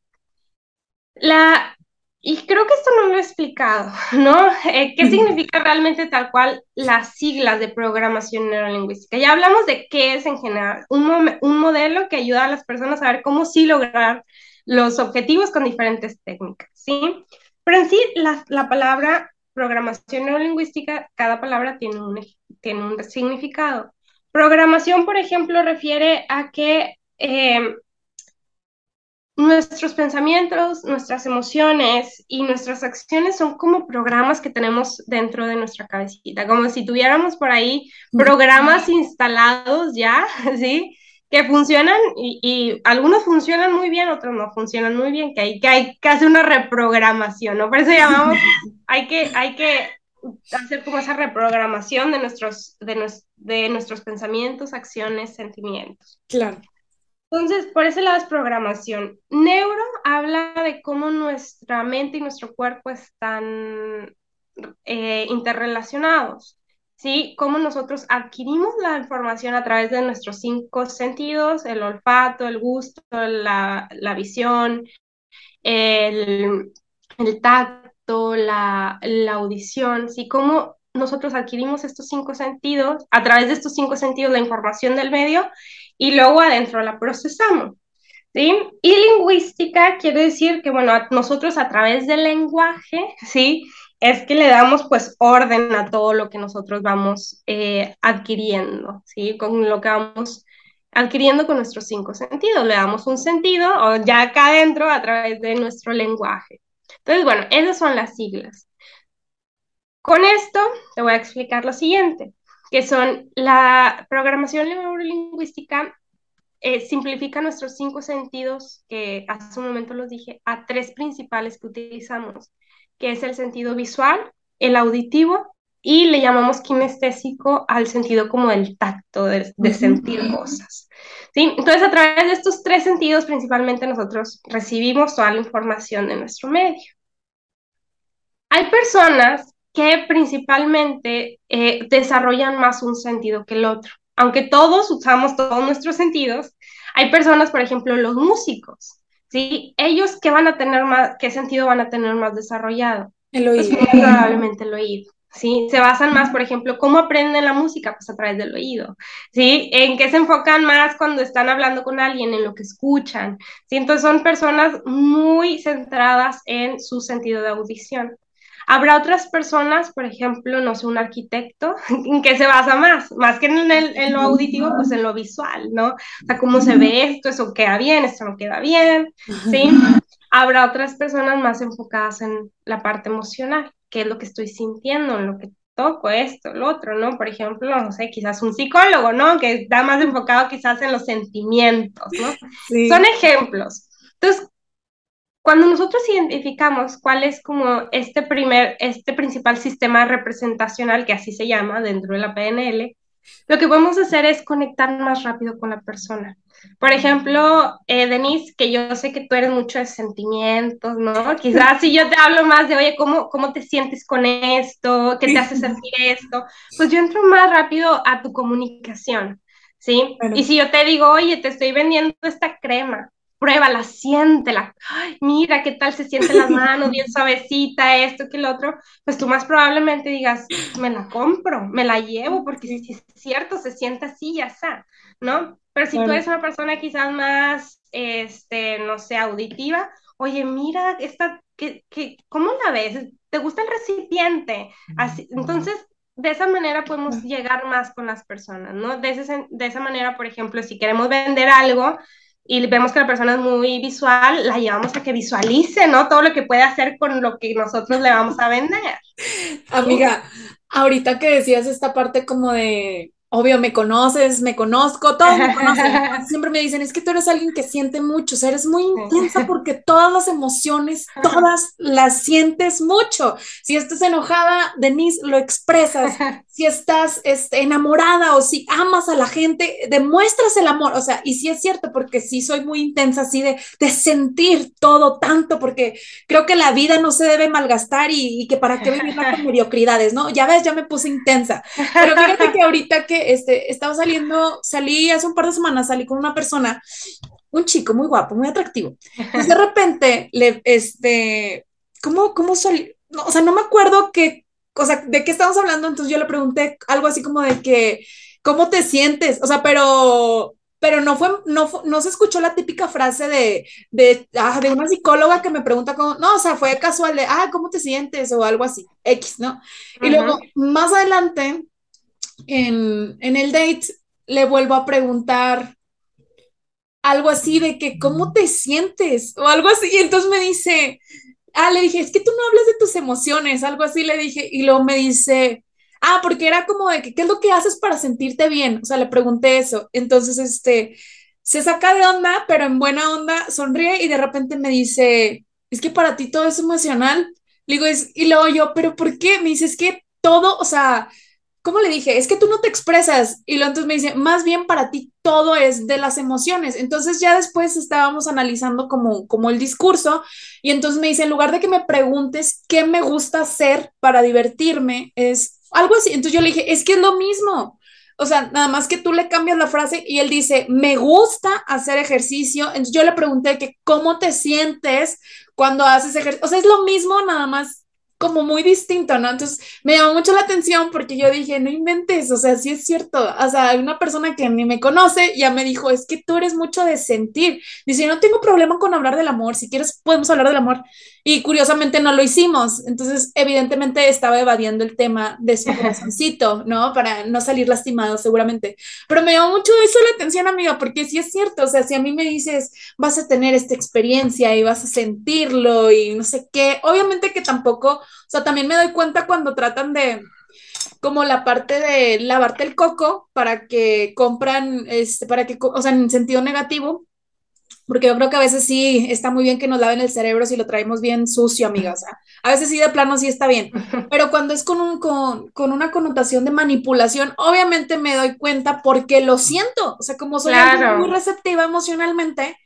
La, y creo que esto no lo he explicado, (laughs) ¿no? Eh, ¿Qué significa realmente tal cual las siglas de programación neurolingüística? Ya hablamos de qué es en general, un, un modelo que ayuda a las personas a ver cómo sí lograr los objetivos con diferentes técnicas, ¿sí? Pero en sí, la, la palabra programación neurolingüística, cada palabra tiene un, tiene un significado. Programación, por ejemplo, refiere a que eh, nuestros pensamientos, nuestras emociones y nuestras acciones son como programas que tenemos dentro de nuestra cabecita, como si tuviéramos por ahí programas instalados ya, (laughs) ¿sí? que funcionan y, algunos funcionan muy bien, otros no funcionan muy bien, que hay que, hay que hacer una reprogramación, ¿no? Por eso llamamos, (laughs) hay que, hay que hacer como esa reprogramación de nuestros, de, de nuestros pensamientos, acciones, sentimientos. Claro. Entonces, por ese lado es programación. Neuro habla de cómo nuestra mente y nuestro cuerpo están eh, interrelacionados. ¿sí? Cómo nosotros adquirimos la información a través de nuestros cinco sentidos, el olfato, el gusto, la, visión, el, tacto, la, la, audición, ¿sí? Cómo nosotros adquirimos estos cinco sentidos, a través de estos cinco sentidos la información del medio y luego adentro la procesamos. ¿Sí? Y lingüística quiere decir que, bueno, nosotros a través del lenguaje, ¿sí? Es que le damos pues orden a todo lo que nosotros vamos eh, adquiriendo, ¿sí? Con lo que vamos adquiriendo con nuestros cinco sentidos. Le damos un sentido o ya acá adentro a través de nuestro lenguaje. Entonces, bueno, esas son las siglas. Con esto te voy a explicar lo siguiente, que son la programación neurolingüística eh, simplifica nuestros cinco sentidos, que hace un momento los dije, a tres principales que utilizamos, que es el sentido visual, el auditivo y le llamamos kinestésico al sentido como el tacto, de, sentir cosas. ¿sí? Entonces, a través de estos tres sentidos, principalmente nosotros recibimos toda la información de nuestro medio. Hay personas que principalmente eh, desarrollan más un sentido que el otro aunque todos usamos todos nuestros sentidos, hay personas, por ejemplo, los músicos, ¿sí? Ellos, ¿qué van a tener más, qué sentido van a tener más desarrollado? El oído. Pues probablemente el oído. ¿sí? Se basan más, por ejemplo, ¿cómo aprenden la música? Pues a través del oído, ¿sí? ¿En qué se enfocan más cuando están hablando con alguien? En lo que escuchan, ¿sí? Entonces son personas muy centradas en su sentido de audición. Habrá otras personas, por ejemplo, no sé, un arquitecto, en (laughs) que se basa más, más que en, el, en, lo auditivo, pues en lo visual, ¿no? O sea, cómo se ve esto, eso queda bien, esto no queda bien, ¿sí? Habrá otras personas más enfocadas en la parte emocional, qué es lo que estoy sintiendo, en lo que toco, esto, lo otro, ¿no? Por ejemplo, no sé, quizás un psicólogo, ¿no? Que está más enfocado quizás en los sentimientos, ¿no? Son ejemplos. Entonces, cuando nosotros identificamos cuál es como este primer, este principal sistema representacional, que así se llama dentro de la PNL, lo que podemos hacer es conectar más rápido con la persona. Por ejemplo, eh, Denise, que yo sé que tú eres mucho de sentimientos, ¿no? (laughs) Quizás si yo te hablo más de, oye, ¿cómo, cómo te sientes con esto? ¿Qué te hace sentir esto? Pues yo entro más rápido a tu comunicación, ¿sí? Y si yo te digo, oye, te estoy vendiendo esta crema, pruébala, siéntela, Ay, mira qué tal se siente las manos, bien (laughs) suavecita, esto, que lo otro, pues tú más probablemente digas, me la compro, me la llevo, porque si es cierto, se siente así, ya está, ¿no? Pero si tú eres una persona quizás más, este, no sé, auditiva, oye, mira, esta, que, que, ¿cómo la ves? ¿Te gusta el recipiente? Así, entonces, de esa manera podemos llegar más con las personas, ¿no? De, ese, de esa manera, por ejemplo, si queremos vender algo, y vemos que la persona es muy visual, la llevamos a que visualice, ¿no? Todo lo que puede hacer con lo que nosotros le vamos a vender. (laughs) Amiga, ahorita que decías esta parte como de obvio, me conoces, me conozco, todos me conocen. (laughs) Siempre me dicen, es que tú eres alguien que siente mucho, o sea, eres muy intensa porque todas las emociones, todas las sientes mucho. Si estás enojada, Denise, lo expresas. Si estás este, enamorada o si amas a la gente, demuestras el amor. O sea, y sí es cierto, porque sí soy muy intensa así de, de sentir todo tanto, porque creo que la vida no se debe malgastar y, que para qué vivirla con (laughs) mediocridades, ¿no? Ya ves, ya me puse intensa. Pero fíjate que ahorita que este, estaba saliendo, salí hace un par de semanas, salí con una persona, un chico muy guapo, muy atractivo. Y de repente, le, este, ¿cómo, cómo salí? No, o sea, no me acuerdo qué, o sea, de qué estamos hablando, entonces yo le pregunté algo así como de que, ¿cómo te sientes? O sea, pero pero no fue, no, no se escuchó la típica frase de, de, ah, de una psicóloga que me pregunta cómo, no, o sea, fue casual de, ah, ¿cómo te sientes? O algo así, X, ¿no? Y luego, más adelante, en, el date le vuelvo a preguntar algo así de que, ¿cómo te sientes? O algo así. Y entonces me dice, ah, le dije, es que tú no hablas de tus emociones, algo así le dije. Y luego me dice, ah, porque era como de que, ¿qué es lo que haces para sentirte bien? O sea, le pregunté eso. Entonces, este, se saca de onda, pero en buena onda, sonríe y de repente me dice, es que para ti todo es emocional. Le digo, es, y luego yo, pero ¿por qué? Me dice, es que todo, o sea, ¿cómo le dije? Es que tú no te expresas. Y luego entonces me dice, más bien para ti todo es de las emociones. Entonces ya después estábamos analizando como, como el discurso y entonces me dice, en lugar de que me preguntes qué me gusta hacer para divertirme, es algo así. Entonces yo le dije, es que es lo mismo. O sea, nada más que tú le cambias la frase y él dice, me gusta hacer ejercicio. Entonces yo le pregunté que cómo te sientes cuando haces ejercicio. O sea, es lo mismo, nada más como muy distinto, ¿no? Entonces me llamó mucho la atención porque yo dije, no inventes, o sea, sí es cierto, o sea, una persona que ni me conoce ya me dijo, es que tú eres mucho de sentir. Dice, no tengo problema con hablar del amor, si quieres podemos hablar del amor. Y curiosamente no lo hicimos, entonces evidentemente estaba evadiendo el tema de su corazoncito, ¿no? Para no salir lastimado seguramente. Pero me llamó mucho eso la atención, amiga, porque sí es cierto, o sea, si a mí me dices, vas a tener esta experiencia y vas a sentirlo y no sé qué, obviamente que tampoco o sea, también me doy cuenta cuando tratan de, como la parte de lavarte el coco para que compran, este, para que, o sea, en sentido negativo, porque yo creo que a veces sí está muy bien que nos laven el cerebro si lo traemos bien sucio, amiga. O sea, a veces sí de plano sí está bien, (laughs) pero cuando es con, un, con, con una connotación de manipulación, obviamente me doy cuenta porque lo siento. O sea, como soy muy receptiva emocionalmente,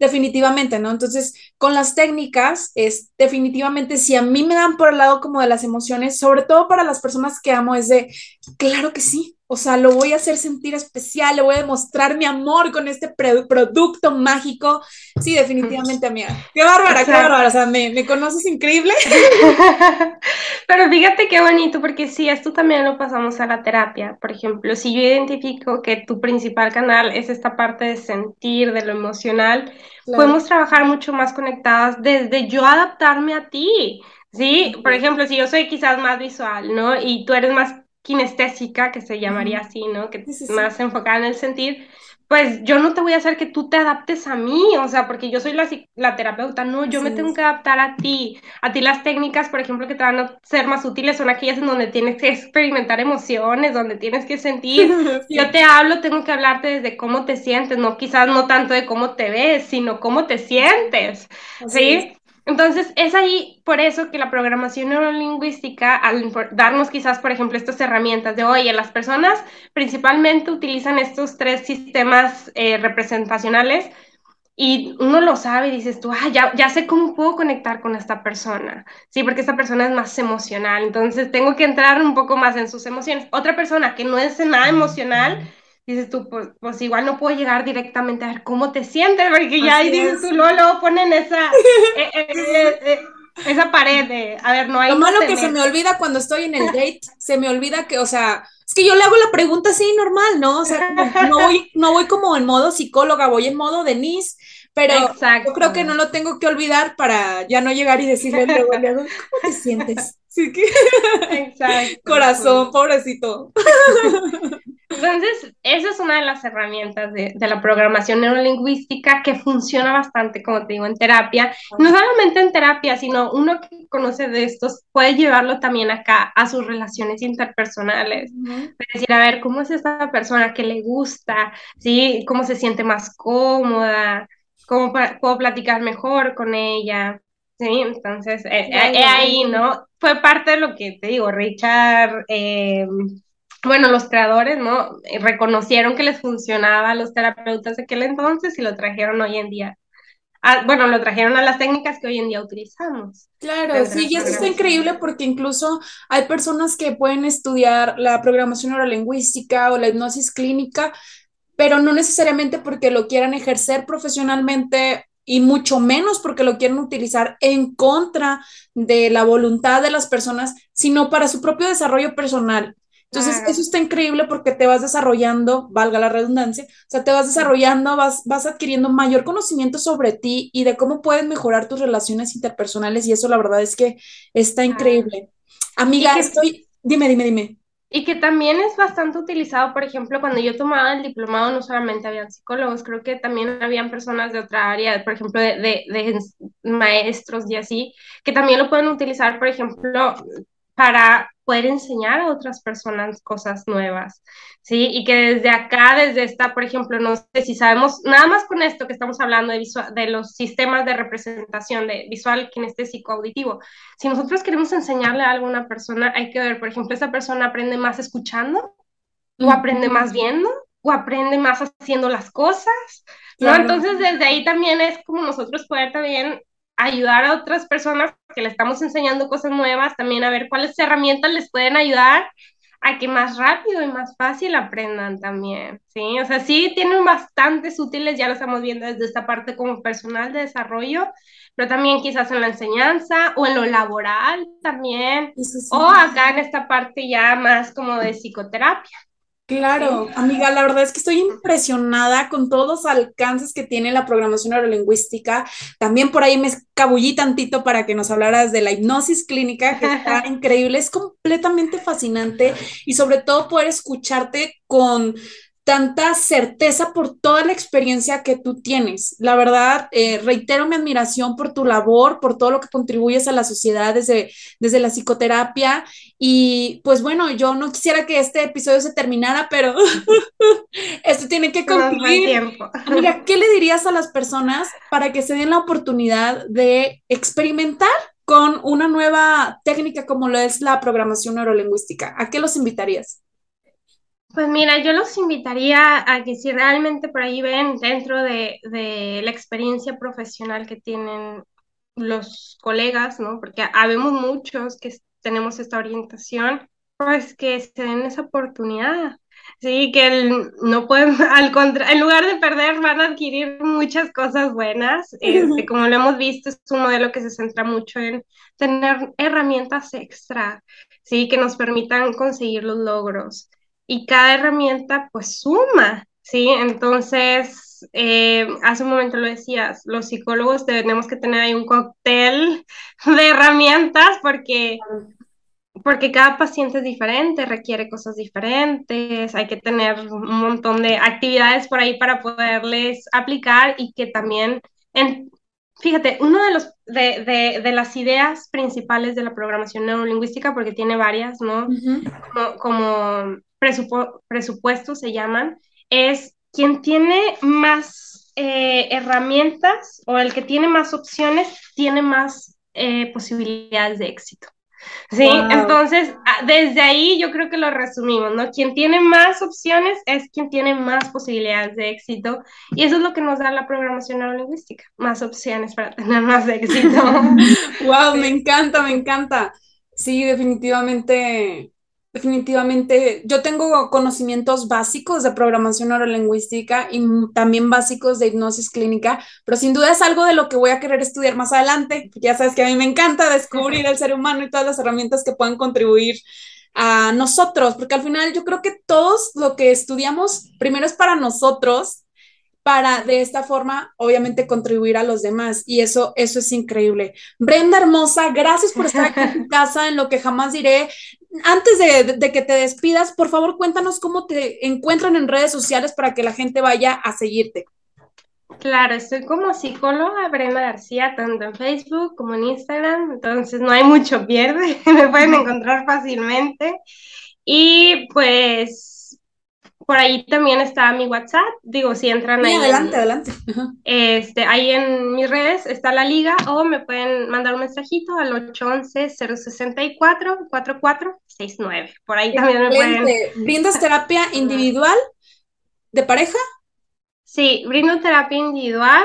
definitivamente, ¿no? Entonces, con las técnicas, es definitivamente, si a mí me dan por el lado como de las emociones, sobre todo para las personas que amo, es de, claro que sí, o sea, lo voy a hacer sentir especial, le voy a demostrar mi amor con este producto mágico. Sí, definitivamente, amiga. Qué bárbara, qué bárbara. O sea, me, me conoces increíble. (laughs) Pero fíjate qué bonito, porque si esto también lo pasamos a la terapia. Por ejemplo, si yo identifico que tu principal canal es esta parte de sentir, de lo emocional, podemos trabajar mucho más conectadas desde yo adaptarme a ti. Sí, por ejemplo, si yo soy quizás más visual, ¿no? Y tú eres más kinestésica, que se llamaría así, ¿no? Que es más enfocada en el sentir, pues yo no te voy a hacer que tú te adaptes a mí, o sea, porque yo soy la, la terapeuta, no, yo me tengo que adaptar a ti. A ti las técnicas, por ejemplo, que te van a ser más útiles son aquellas en donde tienes que experimentar emociones, donde tienes que sentir. (laughs) Yo te hablo, tengo que hablarte desde cómo te sientes, no quizás no tanto de cómo te ves, sino cómo te sientes, ¿sí? Entonces, es ahí por eso que la programación neurolingüística, al darnos quizás, por ejemplo, estas herramientas de, oye, las personas principalmente utilizan estos tres sistemas eh, representacionales y uno lo sabe y dices tú, ah, ya, ya sé cómo puedo conectar con esta persona, sí, porque esta persona es más emocional, entonces tengo que entrar un poco más en sus emociones. Otra persona que no es nada emocional, dices tú, pues, pues, igual no puedo llegar directamente a ver cómo te sientes, porque ya ahí dices tú, luego, luego ponen esa, eh, eh, eh, esa pared de, a ver, no hay... Lo malo que se me olvida cuando estoy en el (laughs) date, se me olvida que, o sea, es que yo le hago la pregunta así normal, ¿no? O sea, no voy, no voy como en modo psicóloga, voy en modo Denise, pero yo creo que no lo tengo que olvidar para ya no llegar y decirle luego, ¿cómo te sientes? (laughs) Sí que... Exacto. (laughs) Corazón, pobrecito. Entonces, esa es una de las herramientas de, de, la programación neurolingüística que funciona bastante, como te digo, en terapia. No solamente en terapia, sino uno que conoce de estos puede llevarlo también acá a sus relaciones interpersonales. Es decir, a ver, ¿cómo es esta persona que le gusta? ¿Sí? ¿Cómo se siente más cómoda? ¿Cómo puedo platicar mejor con ella? Sí, entonces, eh, eh, ahí, ¿no? Fue parte de lo que te digo, Richard, eh, bueno, los creadores, ¿no? Reconocieron que les funcionaba a los terapeutas de aquel entonces y lo trajeron hoy en día. bueno, lo trajeron a las técnicas que hoy en día utilizamos. Claro, sí, y eso está increíble porque incluso hay personas que pueden estudiar la programación neurolingüística o la hipnosis clínica, pero no necesariamente porque lo quieran ejercer profesionalmente y mucho menos porque lo quieren utilizar en contra de la voluntad de las personas, sino para su propio desarrollo personal. Entonces, eso está increíble porque te vas desarrollando, valga la redundancia, o sea, te vas desarrollando, vas, vas adquiriendo mayor conocimiento sobre ti y de cómo puedes mejorar tus relaciones interpersonales y eso la verdad es que está increíble. Amiga, estoy, dime, dime, dime. Y que también es bastante utilizado, por ejemplo, cuando yo tomaba el diplomado, no solamente habían psicólogos, creo que también habían personas de otra área, por ejemplo, de, de, maestros y así, que también lo pueden utilizar, por ejemplo, para poder enseñar a otras personas cosas nuevas, ¿sí? Y que desde acá, desde esta, por ejemplo, no sé si sabemos, nada más con esto que estamos hablando de, de los sistemas de representación de visual, kinestésico, auditivo, si nosotros queremos enseñarle a alguna persona, hay que ver, por ejemplo, esa persona aprende más escuchando, o aprende más viendo, o aprende más haciendo las cosas, ¿no? Entonces, desde ahí también es como nosotros poder también ayudar a otras personas que le estamos enseñando cosas nuevas, también a ver cuáles herramientas les pueden ayudar a que más rápido y más fácil aprendan también, ¿sí? O sea, sí tienen bastantes útiles, ya lo estamos viendo desde esta parte como personal de desarrollo, pero también quizás en la enseñanza o en lo laboral también, o acá en esta parte ya más como de psicoterapia. Claro, amiga, la verdad es que estoy impresionada con todos los alcances que tiene la programación neurolingüística. También por ahí me escabullí tantito para que nos hablaras de la hipnosis clínica, que está (laughs) increíble, es completamente fascinante y sobre todo poder escucharte con tanta certeza por toda la experiencia que tú tienes. La verdad, eh, reitero mi admiración por tu labor, por todo lo que contribuyes a la sociedad desde, desde la psicoterapia. Y pues bueno, yo no quisiera que este episodio se terminara, pero (laughs) esto tiene que concluir. Mira, (laughs) ¿qué le dirías a las personas para que se den la oportunidad de experimentar con una nueva técnica como lo es la programación neurolingüística? ¿A qué los invitarías? Pues mira, yo los invitaría a que si realmente por ahí ven dentro de, la experiencia profesional que tienen los colegas, ¿no? Porque habemos muchos que tenemos esta orientación, pues que se den esa oportunidad. Sí, que no pueden, (laughs) al contra, en lugar de perder, van a adquirir muchas cosas buenas. (laughs) Este, como lo hemos visto, es un modelo que se centra mucho en tener herramientas extra, sí, que nos permitan conseguir los logros y cada herramienta pues suma, ¿sí? Entonces, eh, hace un momento lo decías, los psicólogos tenemos que tener ahí un cóctel (laughs) de herramientas porque, porque cada paciente es diferente, requiere cosas diferentes, hay que tener un montón de actividades por ahí para poderles aplicar y que también... Fíjate, uno de los de, de, las ideas principales de la programación neurolingüística, porque tiene varias, ¿no? como, como presupuestos se llaman, es quien tiene más eh, herramientas o el que tiene más opciones tiene más eh, posibilidades de éxito. Sí, entonces ah, desde ahí yo creo que lo resumimos, ¿no? Quien tiene más opciones es quien tiene más posibilidades de éxito y eso es lo que nos da la programación neurolingüística, más opciones para (laughs) tener más éxito. (laughs) wow, me encanta, me encanta. Sí, definitivamente Definitivamente, yo tengo conocimientos básicos de programación neurolingüística y también básicos de hipnosis clínica, pero sin duda es algo de lo que voy a querer estudiar más adelante. Ya sabes que a mí me encanta descubrir el ser humano y todas las herramientas que puedan contribuir a nosotros, porque al final yo creo que todos lo que estudiamos primero es para nosotros para de esta forma, obviamente, contribuir a los demás. Y eso, eso es increíble. Brenda Hermosa, gracias por estar aquí en tu (laughs) casa, en lo que jamás diré. Antes de, que te despidas, por favor, cuéntanos cómo te encuentran en redes sociales para que la gente vaya a seguirte. Claro, estoy como psicóloga Brenda García, tanto en Facebook como en Instagram, entonces no hay mucho pierde, (laughs) me pueden encontrar fácilmente. Y pues por ahí también está mi WhatsApp, digo, si entran ahí. Adelante, adelante. Este, ahí en mis redes está la liga o me pueden mandar un mensajito al 811-064-4469. Por ahí también me pueden. ¿Brindas terapia individual de pareja? Sí, brindo terapia individual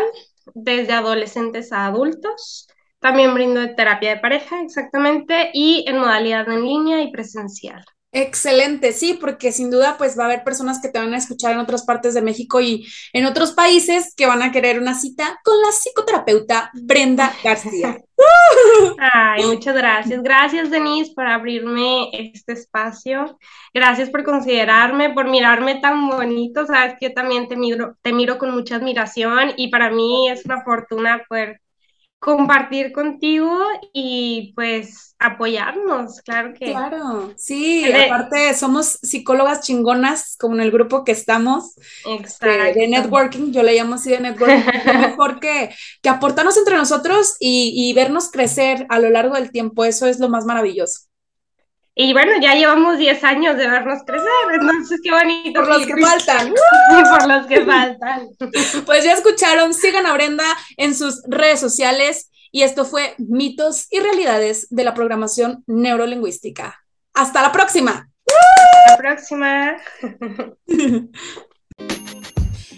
desde adolescentes a adultos. También brindo terapia de pareja, exactamente, y en modalidad en línea y presencial. Excelente, sí, porque sin duda pues va a haber personas que te van a escuchar en otras partes de México y en otros países que van a querer una cita con la psicoterapeuta Brenda García. (laughs) Ay, muchas gracias. Gracias, Denise, por abrirme este espacio. Gracias por considerarme, por mirarme tan bonito. Sabes que yo también te miro, te miro con mucha admiración y para mí es una fortuna poder compartir contigo y pues apoyarnos, claro que. Claro, sí, aparte somos psicólogas chingonas como en el grupo que estamos. Exacto. De, networking, yo le llamo así de networking, (laughs) mejor que, que aportarnos entre nosotros y, y vernos crecer a lo largo del tiempo, eso es lo más maravilloso. Y bueno, ya llevamos 10 años de vernos crecer, entonces qué bonito. Por los que faltan. (laughs) Por los que faltan. (laughs) Pues ya escucharon, sigan a Brenda en sus redes sociales y esto fue Mitos y Realidades de la Programación Neurolingüística. Hasta la próxima. Hasta la próxima. (laughs)